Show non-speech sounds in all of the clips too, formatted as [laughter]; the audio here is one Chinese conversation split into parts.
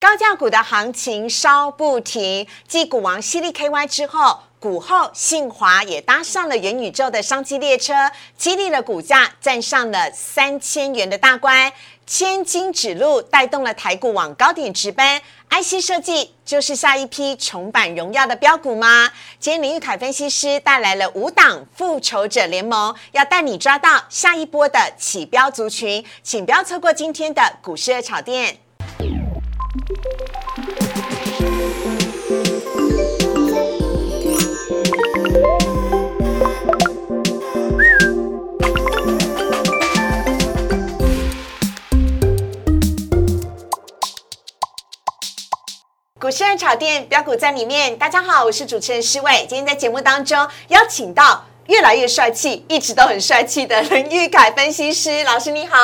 高价股的行情稍不停，继股王犀利 KY 之后，股后信华也搭上了元宇宙的商机列车，激励了股价站上了三千元的大关，千金指路带动了台股往高点直奔。IC 设计就是下一批重返荣耀的标股吗？今天林玉凯分析师带来了五档复仇者联盟，要带你抓到下一波的起标族群，请不要错过今天的股市热炒店。股市热炒店标股在里面，大家好，我是主持人施伟。今天在节目当中邀请到越来越帅气，一直都很帅气的林玉凯分析师老师，你好。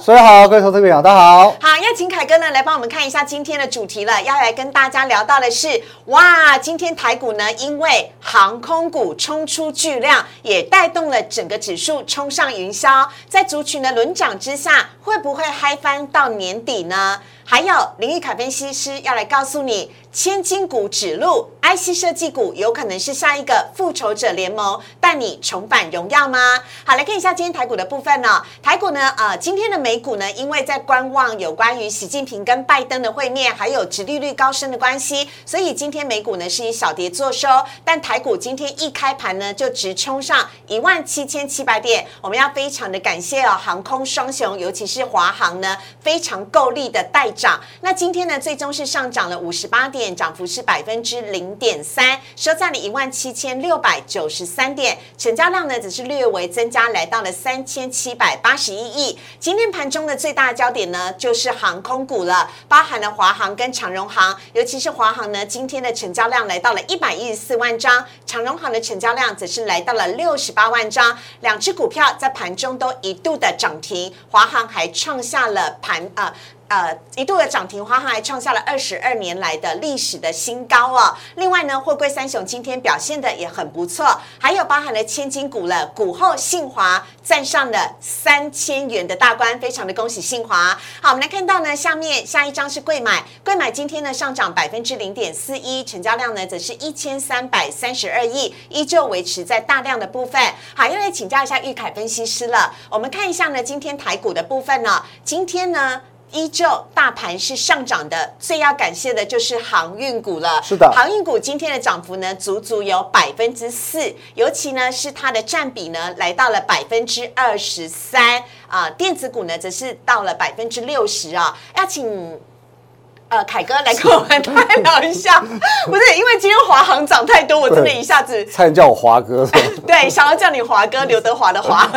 所以好，各位投资朋友，大家好。好，要请凯哥呢来帮我们看一下今天的主题了。要来跟大家聊到的是，哇，今天台股呢，因为航空股冲出巨量，也带动了整个指数冲上云霄。在族群的轮涨之下，会不会嗨翻到年底呢？还有林玉凯分析师要来告诉你，千金股指路，IC 设计股有可能是下一个复仇者联盟，带你重返荣耀吗？好，来看一下今天台股的部分呢。台股呢，呃，今天的美股呢，因为在观望有关于习近平跟拜登的会面，还有殖利率高升的关系，所以今天美股呢是以小跌作收。但台股今天一开盘呢，就直冲上一万七千七百点。我们要非常的感谢哦，航空双雄，尤其是华航呢，非常够力的带。涨，那今天呢，最终是上涨了五十八点，涨幅是百分之零点三，收在了一万七千六百九十三点，成交量呢只是略微增加，来到了三千七百八十一亿。今天盘中的最大焦点呢，就是航空股了，包含了华航跟长荣航，尤其是华航呢，今天的成交量来到了一百一十四万张，长荣航的成交量则是来到了六十八万张，两只股票在盘中都一度的涨停，华航还创下了盘啊。呃一度的涨停，华航还创下了二十二年来的历史的新高哦。另外呢，货柜三雄今天表现的也很不错，还有包含了千金股了，股后信华站上了三千元的大关，非常的恭喜信华。好，我们来看到呢，下面下一张是贵买，贵买今天呢上涨百分之零点四一，成交量呢则是一千三百三十二亿，依旧维持在大量的部分。好，又来请教一下玉凯分析师了，我们看一下呢，今天台股的部分呢，今天呢。依旧大盘是上涨的，最要感谢的就是航运股了。是的，航运股今天的涨幅呢，足足有百分之四，尤其呢是它的占比呢来到了百分之二十三啊，电子股呢则是到了百分之六十啊，要请。呃，凯哥来跟我们 [laughs] 探聊一下，不是因为今天华航涨太多，我真的一下子 [laughs] 差点叫我华哥。[laughs] 对，想要叫你华哥，刘德华的华。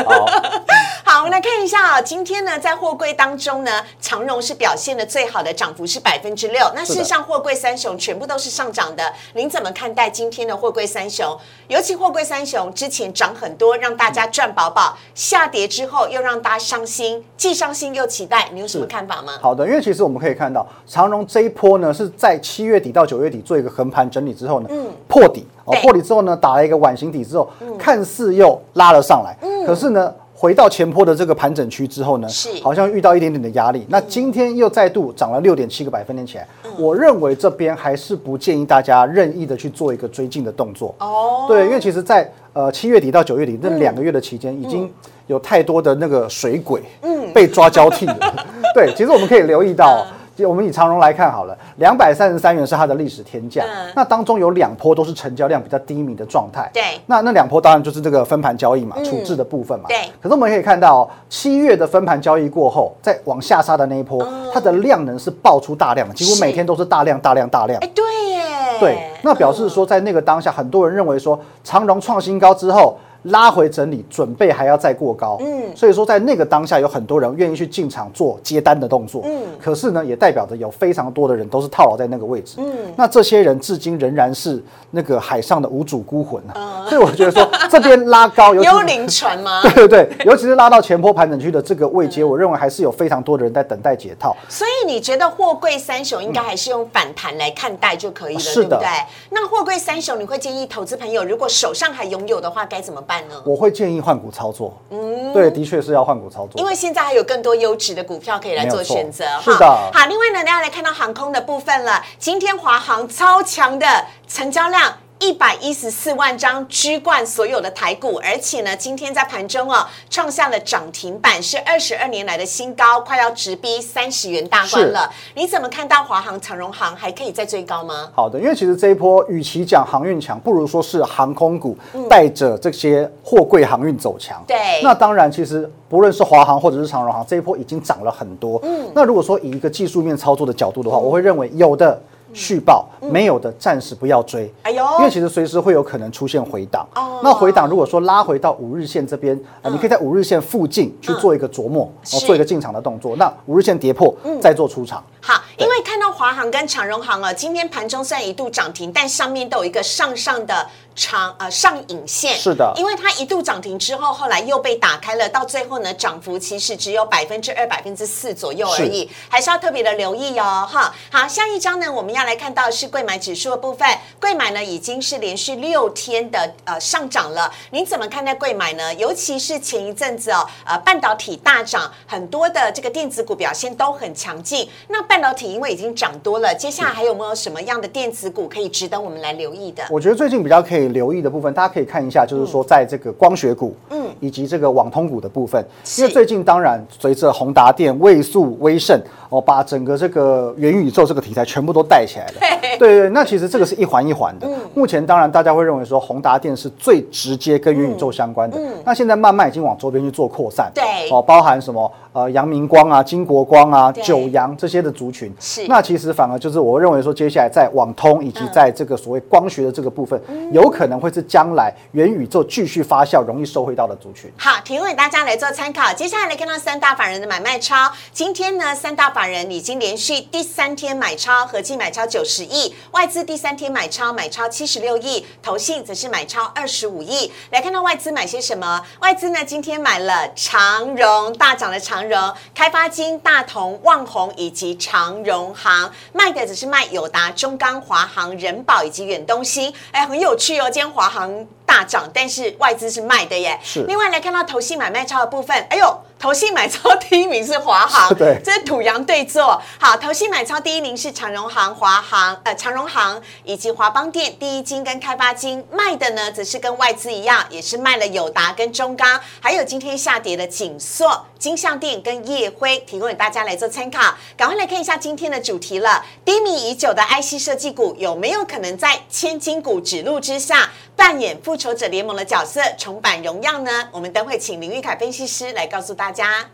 好，我们来看一下啊，今天呢，在货柜当中呢，长荣是表现的最好的，涨幅是百分之六。那事实上，货柜三雄全部都是上涨的。您怎么看待今天的货柜三雄？尤其货柜三雄之前涨很多，让大家赚饱饱，下跌之后又让大家伤心，既伤心又期待。你有什么看法吗？好的，因为其实我们可以看到长荣。这一波呢，是在七月底到九月底做一个横盘整理之后呢，破底哦，破底之后呢，打了一个碗形底之后，看似又拉了上来，可是呢，回到前坡的这个盘整区之后呢，是。好像遇到一点点的压力。那今天又再度涨了六点七个百分点起来，我认为这边还是不建议大家任意的去做一个追进的动作。哦。对，因为其实，在呃七月底到九月底这两个月的期间，已经有太多的那个水鬼嗯。被抓交替了。[laughs] 对，其实我们可以留意到。我们以长荣来看好了，两百三十三元是它的历史天价。那当中有两波都是成交量比较低迷的状态。对。那那两波当然就是这个分盘交易嘛，处置的部分嘛。对。可是我们可以看到，七月的分盘交易过后，再往下杀的那一波，它的量能是爆出大量的，几乎每天都是大量大量大量。哎，对耶。对。那表示说，在那个当下，很多人认为说，长荣创新高之后。拉回整理，准备还要再过高，嗯，所以说在那个当下，有很多人愿意去进场做接单的动作，嗯，可是呢，也代表着有非常多的人都是套牢在那个位置，嗯，那这些人至今仍然是那个海上的无主孤魂啊，所以我觉得说这边拉高，幽灵船吗？[laughs] 对对对，尤其是拉到前坡盘整区的这个位阶，我认为还是有非常多的人在等待解套。所以你觉得货柜三雄应该还是用反弹来看待就可以了，对不对？那货柜三雄，你会建议投资朋友如果手上还拥有的话，该怎么？办呢？我会建议换股操作。嗯，对，的确是要换股操作，因为现在还有更多优质的股票可以来做选择。是的。好，另外呢，大家来看到航空的部分了。今天华航超强的成交量。一百一十四万张居冠所有的台股，而且呢，今天在盘中哦，创下了涨停板，是二十二年来的新高，快要直逼三十元大关了。你怎么看到华航、长荣航还可以再追高吗？好的，因为其实这一波与其讲航运强，不如说是航空股带着这些货柜航运走强。对，那当然，其实不论是华航或者是长荣航，这一波已经涨了很多。嗯，那如果说以一个技术面操作的角度的话，我会认为有的。续报没有的暂时不要追，哎呦，因为其实随时会有可能出现回档。哦，那回档如果说拉回到五日线这边，啊，你可以在五日线附近去做一个琢磨，哦，做一个进场的动作。那五日线跌破，再做出场。好，因为看到华航跟长荣航啊，今天盘中虽然一度涨停，但上面都有一个上上的。长呃上影线是的，因为它一度涨停之后，后来又被打开了，到最后呢，涨幅其实只有百分之二、百分之四左右而已，还是要特别的留意哦，哈。好，下一张呢，我们要来看到是贵买指数的部分，贵买呢已经是连续六天的呃上涨了，您怎么看待贵买呢？尤其是前一阵子哦，呃，半导体大涨，很多的这个电子股表现都很强劲。那半导体因为已经涨多了，接下来还有没有什么样的电子股可以值得我们来留意的？我觉得最近比较可以。留意的部分，大家可以看一下，就是说在这个光学股，嗯，以及这个网通股的部分，因为最近当然随着宏达电、位数、威盛。哦，把整个这个元宇宙这个题材全部都带起来了。对对，那其实这个是一环一环的。目前当然大家会认为说宏达电是最直接跟元宇宙相关的。嗯。那现在慢慢已经往周边去做扩散。对。哦，包含什么呃阳明光啊、金国光啊、九阳这些的族群。是。那其实反而就是我认为说，接下来在网通以及在这个所谓光学的这个部分，有可能会是将来元宇宙继续发酵、容易受惠到的族群。好，提供给大家来做参考。接下来来看到三大法人的买卖超。今天呢，三大法人已经连续第三天买超，合计买超九十亿；外资第三天买超，买超七十六亿；投信则是买超二十五亿。来看到外资买些什么？外资呢，今天买了长荣大涨的长荣、开发金、大同、旺宏以及长荣行，卖的只是卖友达、中钢、华航、人保以及远东新。哎，很有趣哦，今天华航大涨，但是外资是卖的耶。是。另外来看到投信买卖超的部分，哎呦。投信买超第一名是华航，[laughs] 对，这是土洋对坐。好，投信买超第一名是长荣航、华航、呃长荣行以及华邦电、第一金跟开发金卖的呢，则是跟外资一样，也是卖了友达跟中钢，还有今天下跌的锦硕、金象电跟叶辉，提供给大家来做参考。赶快来看一下今天的主题了，低迷已久的 IC 设计股有没有可能在千金股指路之下？扮演复仇者联盟的角色，重返荣耀呢？我们等会请林玉凯分析师来告诉大家。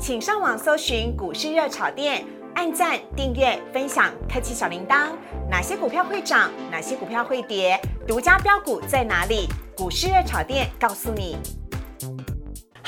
请上网搜寻股市热炒店，按赞、订阅、分享，开启小铃铛。哪些股票会涨？哪些股票会跌？独家标股在哪里？股市热炒店告诉你。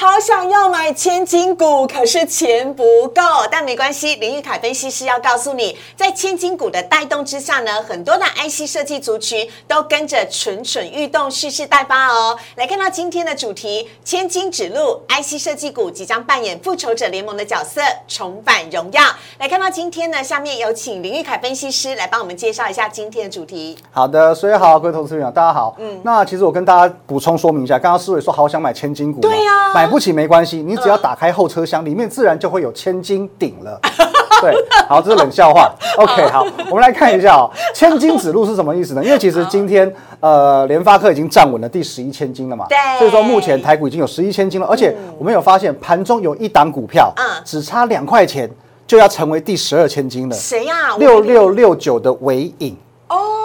好想要买千金股，可是钱不够。但没关系，林玉凯分析师要告诉你，在千金股的带动之下呢，很多的 IC 设计族群都跟着蠢蠢欲动，蓄势待发哦。来看到今天的主题，千金指路，IC 设计股即将扮演复仇者联盟的角色，重返荣耀。来看到今天呢，下面有请林玉凯分析师来帮我们介绍一下今天的主题。好的，所以好，各位投资者大家好。嗯，那其实我跟大家补充说明一下，刚刚思伟说好想买千金股，对呀，买。不起没关系，你只要打开后车厢，里面自然就会有千斤顶了。[laughs] 对，好，这是冷笑话。[laughs] OK，好，我们来看一下哦，千金指路是什么意思呢？因为其实今天呃，联发科已经站稳了第十一千金了嘛。对。所以说目前台股已经有十一千金了，而且我们有发现盘中有一档股票，嗯，只差两块钱就要成为第十二千金了。谁呀？六六六九的尾影。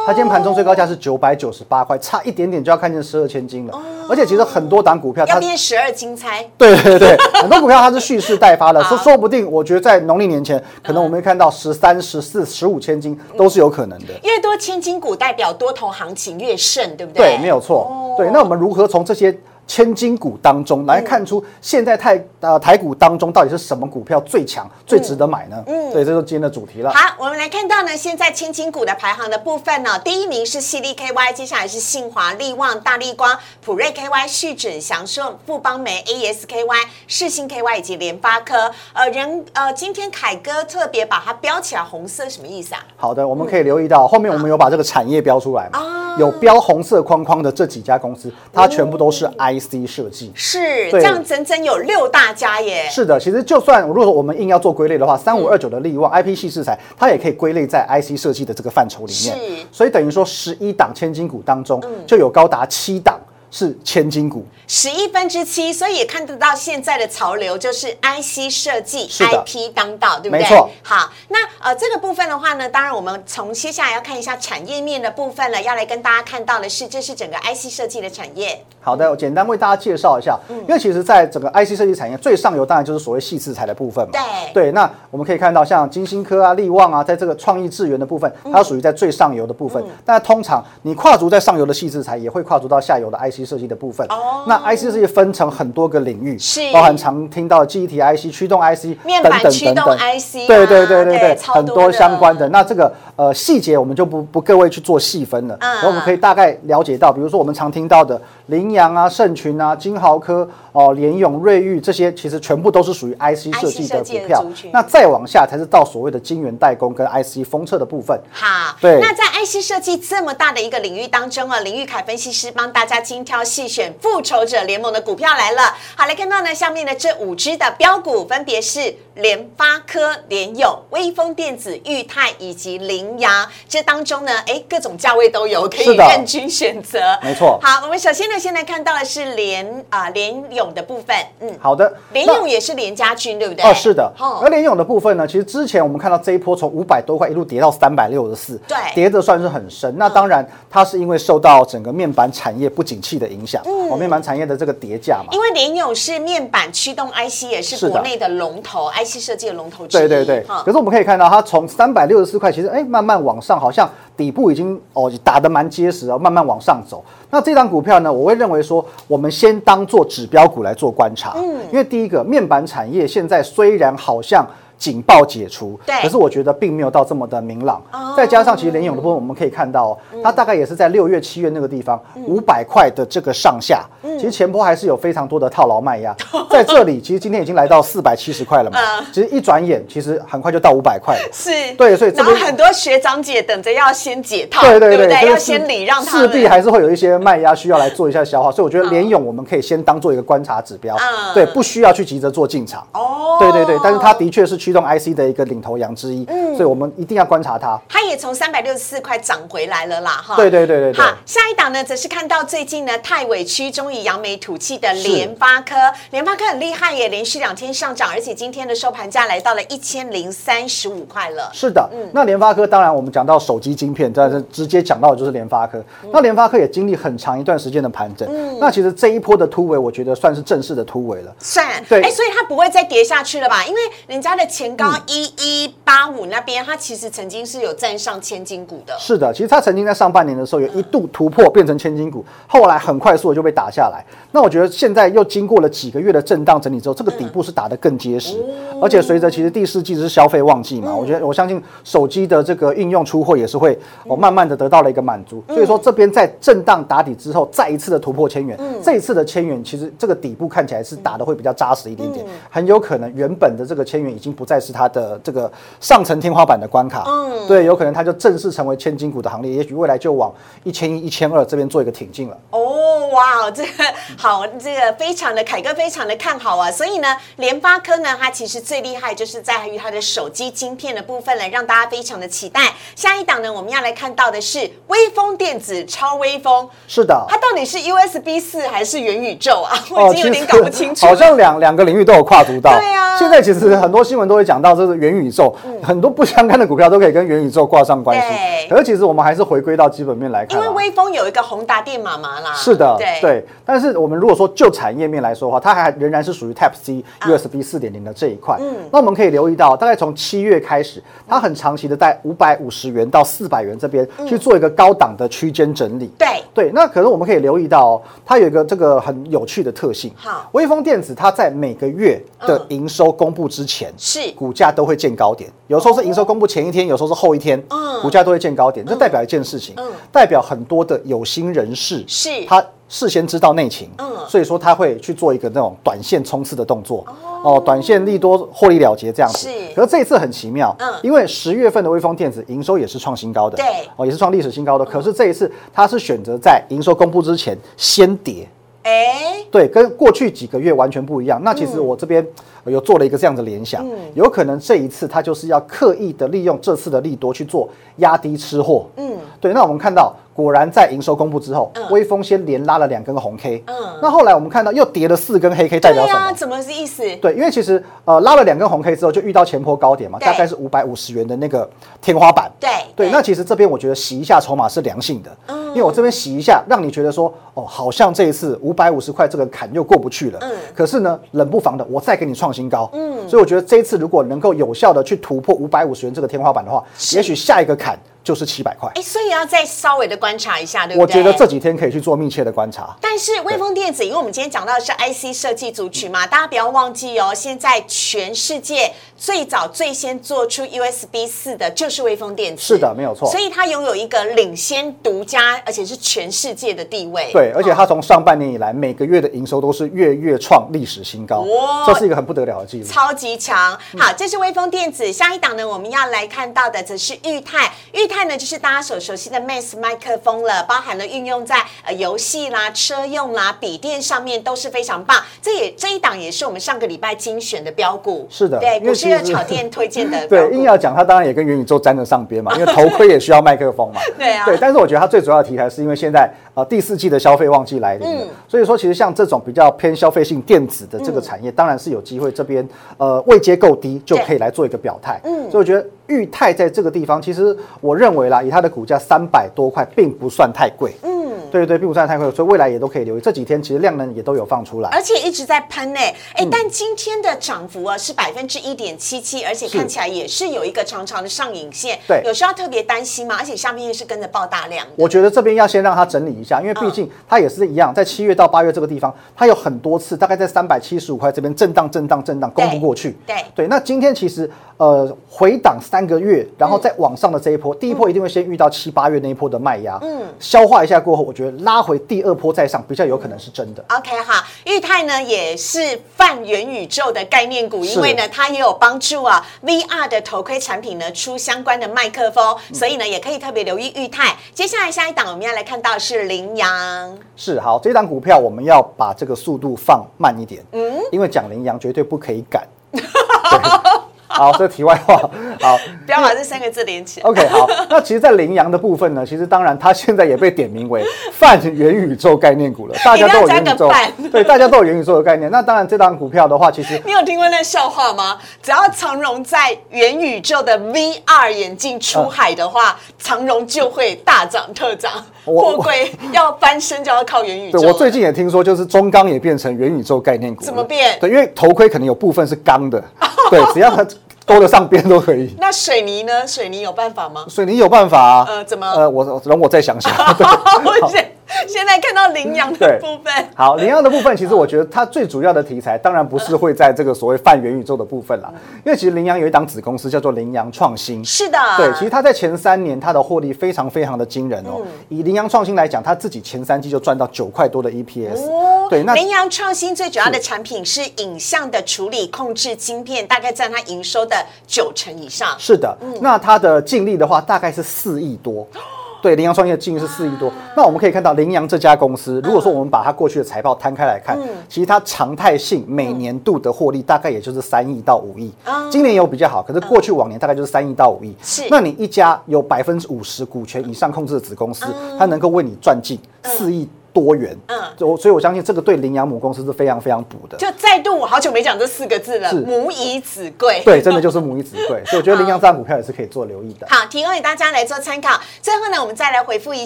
它今天盘中最高价是九百九十八块，差一点点就要看见十二千金了。而且其实很多档股票要变十二金钗。对对对，[laughs] 很多股票它是蓄势待发的，说说不定，我觉得在农历年前，可能我们会看到十三、十四、十五千金都是有可能的。越多千金股代表多头行情越盛，对不对？对，没有错。对，那我们如何从这些？千金股当中来看出现在台呃台股当中到底是什么股票最强最值得买呢？嗯，对，这是今天的主题了。好，我们来看到呢，现在千金股的排行的部分呢，第一名是细力 KY，接下来是信华、力旺、大力光、普瑞 KY、旭准、祥顺、富邦煤、ASKY、世信 KY 以及联发科。呃，人呃，今天凯哥特别把它标起来红色，什么意思啊？好的，我们可以留意到后面我们有把这个产业标出来嘛？有标红色框框的这几家公司，它全部都是 IC 设计。是这样，整整有六大家耶。是的，其实就算如果说我们硬要做归类的话，三五二九的利旺 IP 系制裁，它也可以归类在 IC 设计的这个范畴里面。是所以等于说十一档千金股当中，就有高达七档是千金股。十亿分之七，所以也看得到现在的潮流就是 IC 设计，IP 当道，对不对？没错。好，那呃这个部分的话呢，当然我们从接下来要看一下产业面的部分了，要来跟大家看到的是，这是整个 IC 设计的产业。好的，我简单为大家介绍一下，因为其实在整个 IC 设计产业最上游当然就是所谓细制材的部分嘛。对对，那我们可以看到像金星科啊、利旺啊，在这个创意智源的部分，它属于在最上游的部分。但通常你跨足在上游的细制材，也会跨足到下游的 IC 设计的部分。哦那 IC 设计分成很多个领域，是包含常听到的记忆体 IC、驱动 IC 面等等板驱动等等。IC 啊对对对对对，对很多相关的。那这个呃细节我们就不不各位去做细分了，嗯然后我们可以大概了解到，比如说我们常听到的羚羊啊、盛群啊、金豪科、哦联咏、瑞昱这些，其实全部都是属于 IC 设计的设计的股票。那再往下才是到所谓的晶圆代工跟 IC 封测的部分。好，对那在 IC 设计这么大的一个领域当中啊，林玉凯分析师帮大家精挑细选复仇者联盟的股票来了。好，来看到呢，下面的这五只的标股分别是联发科、联咏、微风电子、裕泰以及羚羊。这当中呢，哎，各种价位都有，可以任君选择。没错好，我们首先呢，现在看到的是联啊联咏的部分，嗯，好的，联那咏也是联家军，对不对？哦，是的。哦而联咏的部分呢，其实之前我们看到这一波从五百多块一路跌到三百六十四，对跌的算是很深。那当然，它是因为受到整个面板产业不景气的影响，哦，面板产业的这个叠价嘛。因为联咏是面板驱动 IC，也是国内的龙头 IC 设计的龙头之一。对对对，哈可是我们可以看到，它从三百六十四块，其实哎慢慢往上，好像底部已经哦打得蛮结实哦，慢慢往上走。那这张股票呢，我会认为说，我们先当做指标股来做观察，嗯，因为第一个面板产业现在虽然好像。警报解除，对。可是我觉得并没有到这么的明朗。哦。再加上其实联勇的部分，我们可以看到、哦，它大概也是在六月、七月那个地方五百块的这个上下，其实前波还是有非常多的套牢卖压，[laughs] 在这里其实今天已经来到四百七十块了嘛嗯，其实一转眼，其实很快就到五百块了。是，对所以这然后边很多学长姐等着要先解套，对对不对？要先礼让他势，必还是会有一些卖压需要来做一下消化，所以我觉得联勇我们可以先当做一个观察指标嗯，对，不需要去急着做进场。哦。对对对，但是它的确是驱动 IC 的一个领头羊之一，嗯所以我们一定要观察它。它也从三百六十四块涨回来了啦，哈。对对对对对好，下一档呢，则是看到最近呢，太委屈终于扬眉吐气的联发科，联发科很厉害耶，连续两天上涨，而且今天的收盘价来到了一千零三十五块了。是的，嗯那联发科当然我们讲到手机晶片，但是直接讲到的就是联发科。嗯那联发科也经历很长一段时间的盘整，嗯那其实这一波的突围，我觉得算是正式的突围了。算，对哎，所以它不会再跌下去了吧？因为人家的前高一一八五那边，它其实曾经是有站上千金股的。是的，其实它曾经在上半年的时候有一度突破变成千金股，后来很快速的就被打下来。那我觉得现在又经过了几个月的震荡整理之后，这个底部是打得更结实，而且随着其实第四季是消费旺季嘛，我觉得我相信手机的这个应用出货也是会哦慢慢的得到了一个满足。所以说这边在震荡打底之后，再一次的突破千元，这一次的千元其实这个底部看起来是打的会比较扎实一点点，很有可能原本的这个千元已经不再是它的这个上层天花板的关卡，嗯对，有可能它就正式成为千金股的行列，也许未来就往一千一、一千二这边做一个挺进了。哦，哇，这个好，这个非常的凯哥非常的看好啊，所以呢，联发科呢，它其实最厉害就是在于它的手机晶片的部分了，让大家非常的期待。下一档呢，我们要来看到的是微风电子超微风，是的，它到底是 USB 四还是元宇宙啊？我已经有点搞不清楚了。好像两两个领域都有跨足到。对啊现在其实很多新闻都会讲到这是元宇宙，很多不相干的股票都可以跟元宇宙挂上关系对。可是其实我们还是回归到基本面来看啊。因为微风有一个宏达电妈妈啦，是的，对对。但是我们如果说就产业面来说的话，它还仍然是属于 Type C 啊 USB 四点零的这一块。嗯，那我们可以留意到，大概从七月开始，它很长期的在五百五十元到四百元这边去做一个高档的区间整理。对对，那可能我们可以留意到、哦，它有一个这个很有趣的特性。好微风电子它在每个月的嗯营收公布之前，是股价都会见高点，有时候是营收公布前一天，有时候是后一天，嗯。股价都会见高点，这代表一件事情，嗯。代表很多的有心人士是。他事先知道内情，嗯。所以说他会去做一个那种短线冲刺的动作，哦，短线利多获利了结这样子。是。可是这一次很奇妙，嗯。因为十月份的微风电子营收也是创新高的，对。哦，也是创历史新高的。可是这一次它是选择在营收公布之前先跌，哎，对，跟过去几个月完全不一样。那其实我这边呃有做了一个这样的联想，有可能这一次他就是要刻意的利用这次的利多去做压低吃货。嗯，对。那我们看到，果然在营收公布之后，微风先连拉了两根红 K。嗯那后来我们看到又跌了四根黑 K，代，表什么？怎么是意思？对，因为其实呃拉了两根红 K 之后，就遇到前坡高点嘛，大概是五百五十元的那个天花板。对对，那其实这边我觉得洗一下筹码是良性的，嗯因为我这边洗一下，让你觉得说，哦，好像这一次五百五十块这个坎又过不去了。嗯可是呢，冷不防的，我再给你创新高。嗯。所以我觉得这一次如果能够有效的去突破五百五十元这个天花板的话，也许下一个坎就是七百块。哎，所以要再稍微的观察一下，对不对我？觉得这几天可以去做密切的观察。但是微风电子，因为我们今天讲到的是 IC 设计族群嘛，大家不要忘记哦，现在全世界最早最先做出 USB 四的就是微风电子，是的没有错所以它拥有一个领先、独家，而且是全世界的地位。对，而且哦它从上半年以来，每个月的营收都是月月创历史新高哇，这是一个很不得了的记录。超级强。好，这是微风电子。下一档呢，我们要来看到的则是裕泰。裕泰呢，就是大家所熟悉的 Max 麦克风了，包含了运用在呃游戏啦、车用啦、笔电上面都是非常棒。这也这一档也是我们上个礼拜精选的标股。是的对，因为股市热炒店推荐的 [laughs] 对，硬。要讲，它当然也跟元宇宙沾得上边嘛，因为头盔也需要麦克风嘛。[laughs] 对啊对，但是我觉得它最主要的题材是因为现在呃第四季的消费旺季来临了，嗯所以说其实像这种比较偏消费性电子的这个产业，当然是有机会这边呃位阶够低就可以来做一个表态。嗯，所以我觉得裕泰在这个地方，其实我认为啦，以它的股价三百多块，并不算太贵。嗯。对对对，并不算太贵，所以未来也都可以留意。这几天其实量能也都有放出来。而且一直在喷呢、哎、嗯但今天的涨幅啊是百分之一点七七，而且看起来也是有一个长长的上影线。对有需要特别担心吗？而且下面又是跟着爆大量。我觉得这边要先让它整理一下，因为毕竟它也是一样，在七月到八月这个地方，它有很多次大概在三百七十五块这边震荡、震荡、震荡，攻不过去。对对，那今天其实呃回档三个月，然后再往上的这一波，第一波一定会先遇到七八月那一波的卖压，嗯，消化一下过后，我觉得拉回第二波再上，比较有可能是真的。OK 哈，裕泰呢也是泛元宇宙的概念股，因为呢它也有帮助啊 VR 的头盔产品呢出相关的麦克风，嗯所以呢也可以特别留意裕泰。接下来下一档我们要来看到是羚羊，是好，这档股票我们要把这个速度放慢一点，嗯，因为讲羚羊绝对不可以赶。[laughs] 对 [laughs] 好，这题外话，[laughs] 好，不要把这三个字连起来。OK，好，那其实，在羚羊的部分呢，其实当然它现在也被点名为泛元宇宙概念股了，[laughs] 大家都有元宇宙对，大家都有元宇宙的概念。那当然，这档股票的话，其实你有听过那笑话吗？只要长荣在元宇宙的 VR 眼镜出海的话，长荣就会大涨特涨，我货柜要翻身就要靠元宇宙我最近也听说，就是中钢也变成元宇宙概念股了。怎么变对，因为头盔可能有部分是钢的，对，只要它勾得上边都可以。那水泥呢？水泥有办法吗？水泥有办法啊？呃怎么呃，我容我再想想。[laughs] 现 [laughs] 现在看到羚羊的部分，好，羚羊的部分，其实我觉得它最主要的题材，当然不是会在这个所谓泛元宇宙的部分啦，因为其实羚羊有一档子公司叫做羚羊创新。是的，对，其实它在前三年它的获利非常非常的惊人哦。嗯以羚羊创新来讲，它自己前三季就赚到九块多的 EPS。哦对，那羚羊创新最主要的产品是影像的处理控制晶片，大概占它营收的九成以上。是的，嗯那它的净利的话大概是四亿多。[gasps] 对，羚羊创业的净利是四亿多。那我们可以看到，羚羊这家公司，如果说我们把它过去的财报摊开来看，嗯其实它常态性每年度的获利大概也就是三亿到五亿啊。今年有比较好，可是过去往年大概就是三亿到五亿。是那你一家有百分之五十股权以上控制的子公司，它能够为你赚进四亿多元。嗯我，所以我相信这个对羚羊母公司是非常非常补的。就再度，我好久没讲这四个字了，是母以子贵。对，真的就是母以子贵，所以我觉得羚羊这张股票也是可以做留意的。好，提供给大家来做参考。最后呢，我们再来回复一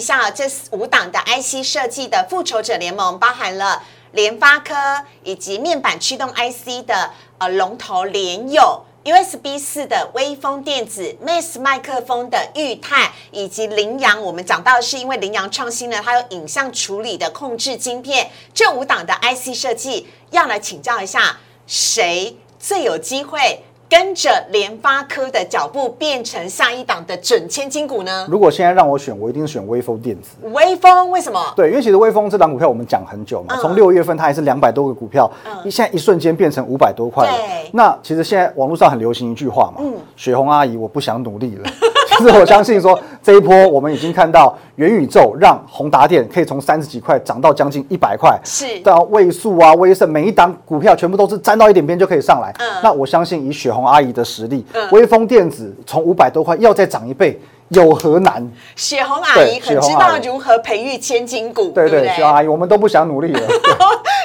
下这五档的 IC 设计的复仇者联盟，包含了联发科以及面板驱动 IC 的呃龙头联友。USB 四的微风电子、Max 麦克风的裕泰以及羚羊，我们讲到的是因为羚羊创新呢，它有影像处理的控制晶片，这五档的 IC 设计要来请教一下，谁最有机会跟着联发科的脚步变成下一档的准千金股呢？如果现在让我选，我一定选微风电子。微风为什么？对，因为其实微风这档股票我们讲很久嘛，嗯从六月份它还是两百多个股票，一现在一瞬间变成五百多块对。那其实现在网络上很流行一句话嘛，雪红阿姨我不想努力了。[laughs] [laughs] 其实我相信说这一波我们已经看到元宇宙让宏达电可以从三十几块涨到将近一百块，是到位数啊、威盛每一档股票全部都是沾到一点边就可以上来。嗯那我相信以雪红阿姨的实力嗯，微风电子从五百多块要再涨一倍，有何难？雪红阿姨对很知道如何培育千金股，对对，不对？雪红阿姨，我们都不想努力了。[laughs]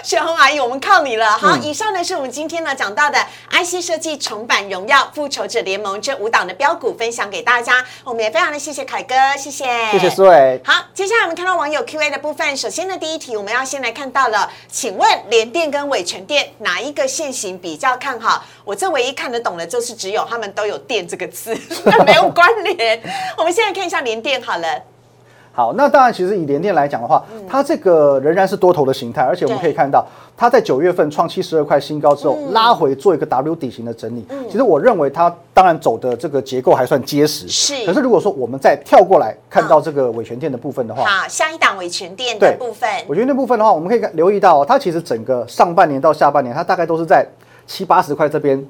雪红阿姨，我们靠你了。嗯好，以上呢是我们今天呢讲到的 IC 设计重版荣耀、复仇者联盟这五档的标股分享给大家。我们也非常的谢谢凯哥，谢谢，谢谢苏伟。好，接下来我们看到网友 Q&A 的部分。首先呢，第一题我们要先来看到了，请问联电跟伟全电哪一个现行比较看好？我这唯一看得懂的就是只有他们都有“电”这个字，但 [laughs] 没有关联。我们现在看一下联电好了。好，那当然，其实以联电来讲的话，它这个仍然是多头的形态，而且我们可以看到，它在九月份创七十二块新高之后，拉回做一个 W 底型的整理。其实我认为它当然走的这个结构还算结实，是。可是如果说我们再跳过来看到这个伟权店的部分的话，好，下一档伟权店的部分，我觉得那部分的话，我们可以看留意到、哦，它其实整个上半年到下半年，它大概都是在七八十块这边，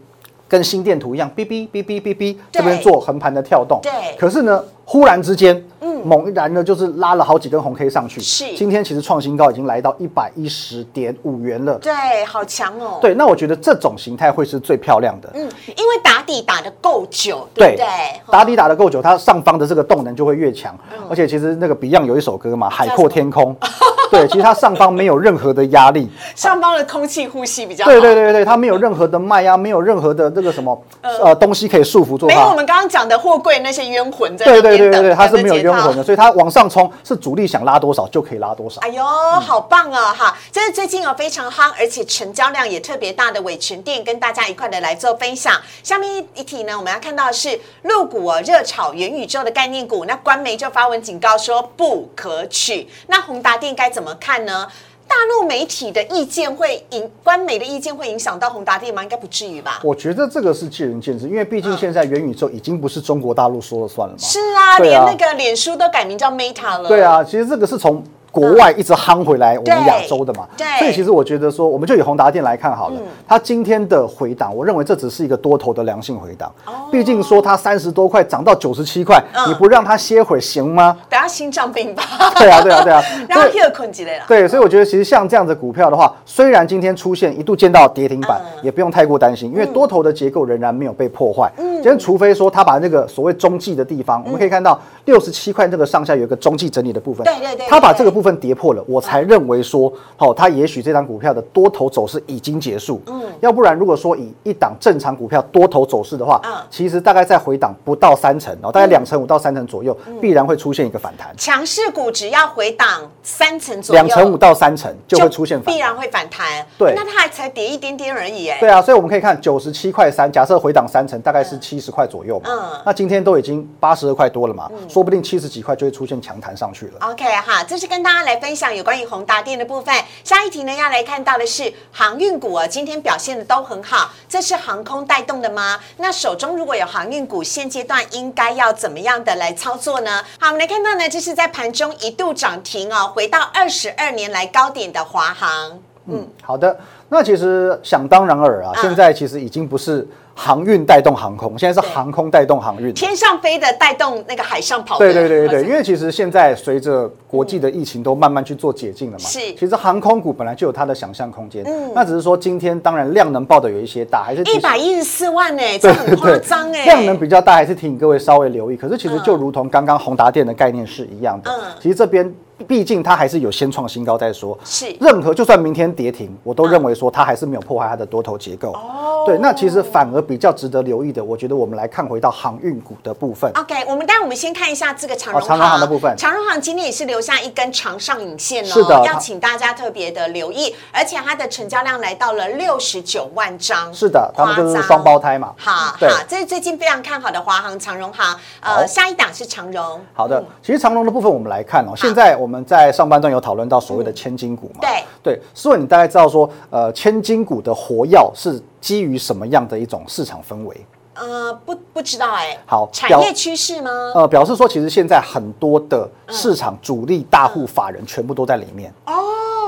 跟心电图一样，哔哔哔哔哔哔这边做横盘的跳动。对可是呢，忽然之间，嗯，猛然呢就是拉了好几根红 K 上去。是今天其实创新高，已经来到一百一十点五元了。对，好强哦。对，那我觉得这种形态会是最漂亮的。嗯，因为打底打的够久，对不对？打底打的够久，它上方的这个动能就会越强。嗯而且其实那个 Beyond 有一首歌嘛，《海阔天空》，[laughs] [laughs] 对，其实它上方没有任何的压力。上方的空气呼吸比较好。对对对对，它没有任何的脉压，没有任何的这个什么呃东西可以束缚住没有我它。们刚刚讲的货柜那些冤魂在对对对对对，它是没有冤魂的，所以它往上冲是主力想拉多少就可以拉多少。哎呦，好棒啊！哈，这是最近有非常夯，而且成交量也特别大的伟全店，跟大家一块的来做分享。下面一题呢，我们要看到的是陆股哦，热炒元宇宙的概念股，那官媒就发文警告说不可取。那宏达电该怎么看呢？大陆媒体的意见会影，官媒的意见会影响到宏达电吗？应该不至于吧？我觉得这个是见仁见智，因为毕竟现在元宇宙已经不是中国大陆说了算了嘛。是啊连那个脸书都改名叫 Meta 了。对啊，其实这个是从国外一直夯回来我们亚洲的嘛，对。所以其实我觉得说，我们就以宏达电来看好了，它今天的回档，我认为这只是一个多头的良性回档，毕竟说它三十多块涨到九十七块，嗯。你不让它歇会儿行吗？等下心脏病吧。对啊，对啊，对啊，[laughs] 然后所以 Hill 困起来了。对，所以我觉得其实像这样的股票的话，虽然今天出现一度见到跌停板，嗯。也不用太过担心，因为多头的结构仍然没有被破坏。今天除非说他把那个所谓中继的地方，我们可以看到六十七块这个上下有一个中继整理的部分，对对对对它把这个部分跌破了，我才认为说，好，他也许这张股票的多头走势已经结束。嗯，要不然如果说以一档正常股票多头走势的话，嗯其实大概在回档不到三成，哦，大概两成五到三成左右，必然会出现一个反弹。强势股只要回档三成左右，两成五到三成就会出现反弹。必然会反弹。对那它还才跌一点点而已，哎。对啊，所以我们可以看九十七块三，假设回档三成，大概是七十块左右嘛。嗯那今天都已经八十二块多了嘛，说不定七十几块就会出现强弹上去了。OK 哈，这是跟大家来分享有关于宏达电的部分。下一题呢，要来看到的是航运股啊，今天表现的都很好，这是航空带动的吗？那手中如果有航运股，现阶段应该要怎么样的来操作呢？好，我们来看到呢，这是在盘中一度涨停哦，回到二十二年来高点的华航。嗯，好的。那其实想当然尔啊，嗯。现在其实已经不是航运带动航空，现在是航空带动航运。天上飞的带动那个海上跑的，对对对对对，因为其实现在随着国际的疫情都慢慢去做解禁了嘛，是其实航空股本来就有它的想象空间，那只是说今天当然量能报的有一些大，还是一百一十四万呢、这很夸张哎，量能比较大，还是提醒各位稍微留意。可是其实就如同刚刚宏达电的概念是一样的，嗯。其实这边毕竟它还是有先创新高再说。是。任何就算明天跌停，我都认为说它还是没有破坏它的多头结构。哦对，那其实反而比较值得留意的，我觉得我们来看回到航运股的部分。OK，我们待会我们先看一下这个长荣哦长荣航的部分长荣航今天也是留下一根长上影线哦，是的要请大家特别的留意，而且它的成交量来到了六十九万张，是的，他们就是双胞胎嘛。对好好，这是最近非常看好的华航、长荣航。呃，下一档是长荣。好的，其实长荣的部分我们来看哦，现在我我们在上半段有讨论到所谓的千金股嘛？对对，所以你大概知道说，呃，千金股的活药是基于什么样的一种市场氛围？呃，不不知道哎。好产业趋势吗？呃，表示说其实现在很多的市场主力大户法人全部都在里面。哦，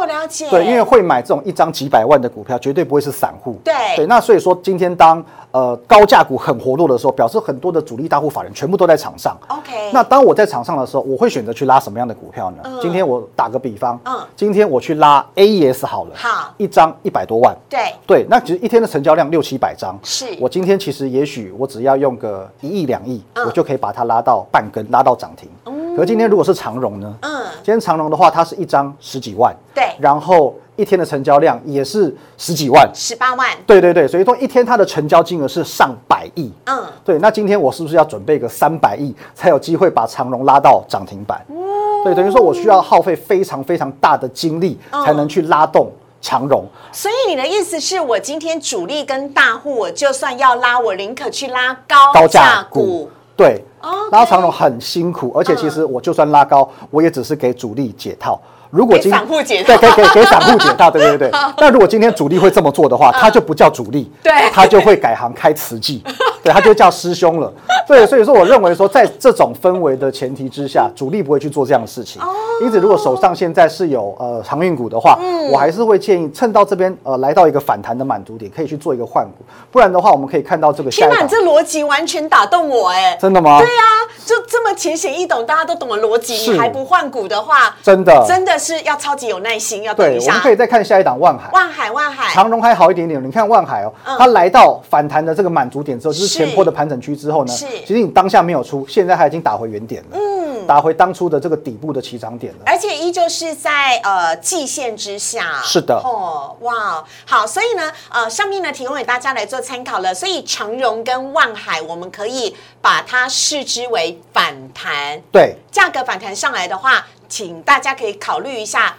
了解。对，因为会买这种一张几百万的股票，绝对不会是散户。对对，那所以说今天当呃高价股很活络的时候，表示很多的主力大户法人全部都在场上。OK，那当我在场上的时候，我会选择去拉什么样的股票呢？嗯今天我打个比方，嗯今天我去拉 AES 好了，好一张一百多万，对，对，那其实一天的成交量六七百张，是我今天其实也许我只要用个一亿两亿，嗯我就可以把它拉到半根，拉到涨停。可是今天如果是长荣呢？嗯，今天长荣的话，它是一张十几万，对然后一天的成交量也是十几万，十八万。对对对，所以说一天它的成交金额是上百亿。嗯，对，那今天我是不是要准备个三百亿，才有机会把长荣拉到涨停板？对，等于说我需要耗费非常非常大的精力，嗯才能去拉动长荣。所以你的意思是我今天主力跟大户，我就算要拉，我宁可去拉高高价股。。对拉长龙很辛苦，而且其实我就算拉高，我也只是给主力解套。如果今给散户解套。对，给给给散户解套，[laughs] 对对对。对。但如果今天主力会这么做的话，他就不叫主力，对。他就会改行开慈济，[laughs] 对，他就叫师兄了。[laughs] 对，所以说我认为说，在这种氛围的前提之下，主力不会去做这样的事情。因此，如果手上现在是有呃航运股的话，嗯我还是会建议趁到这边呃来到一个反弹的满足点，可以去做一个换股。不然的话，我们可以看到这个下天哪，一档你这逻辑完全打动我哎！真的吗？对啊，就这么浅显易懂，大家都懂的逻辑，你还不换股的话，真的真的是要超级有耐心，要等对，一下我们可。以再看下一档万海。万海，万海，长荣还好一点点，你看万海哦，嗯它来到反弹的这个满足点之后，就是是前坡的盘整区之后呢，是其实你当下没有出，现在它已经打回原点了，嗯，打回当初的这个底部的起涨点了。而且依旧是在呃季线之下。是的哦，哇，好，所以呢，呃，上面呢提供给大家来做参考了。所以长荣跟万海，我们可以把它视之为反弹，对，价格反弹上来的话，请大家可以考虑一下。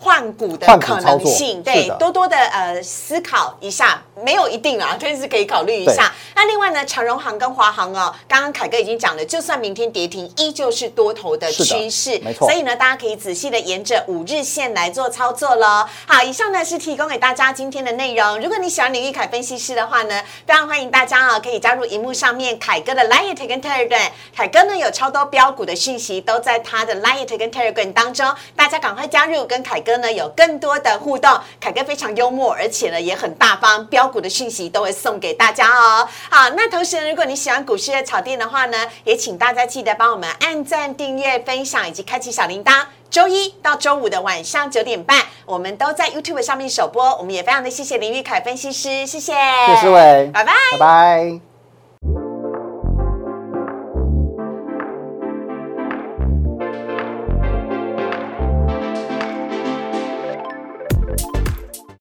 换股的可能性，对，多多的呃思考一下，没有一定啊，但是可以考虑一下。那另外呢，长荣行跟华航哦，刚刚凯哥已经讲了，就算明天跌停，依旧是多头的趋势，没错所以呢，大家可以仔细的沿着五日线来做操作喽。好，以上呢是提供给大家今天的内容。如果你喜欢李玉凯分析师的话呢，非常欢迎大家啊，可以加入荧幕上面凯哥的 Line It 跟 Telegram。凯哥呢有超多标股的讯息都在他的 Line It 跟 Telegram 当中，大家赶快加入，跟凯哥呢有更多的互动。凯哥非常幽默，而且呢也很大方，标股的讯息都会送给大家哦。好，那同时呢，如果你喜欢股市的草店的话呢，也请大家记得帮我们按赞、订阅、分享以及开启小铃铛。周一到周五的晚上九点半，我们都在 YouTube 上面首播。我们也非常的谢谢林玉凯分析师，谢谢，谢谢伟，拜拜。拜拜。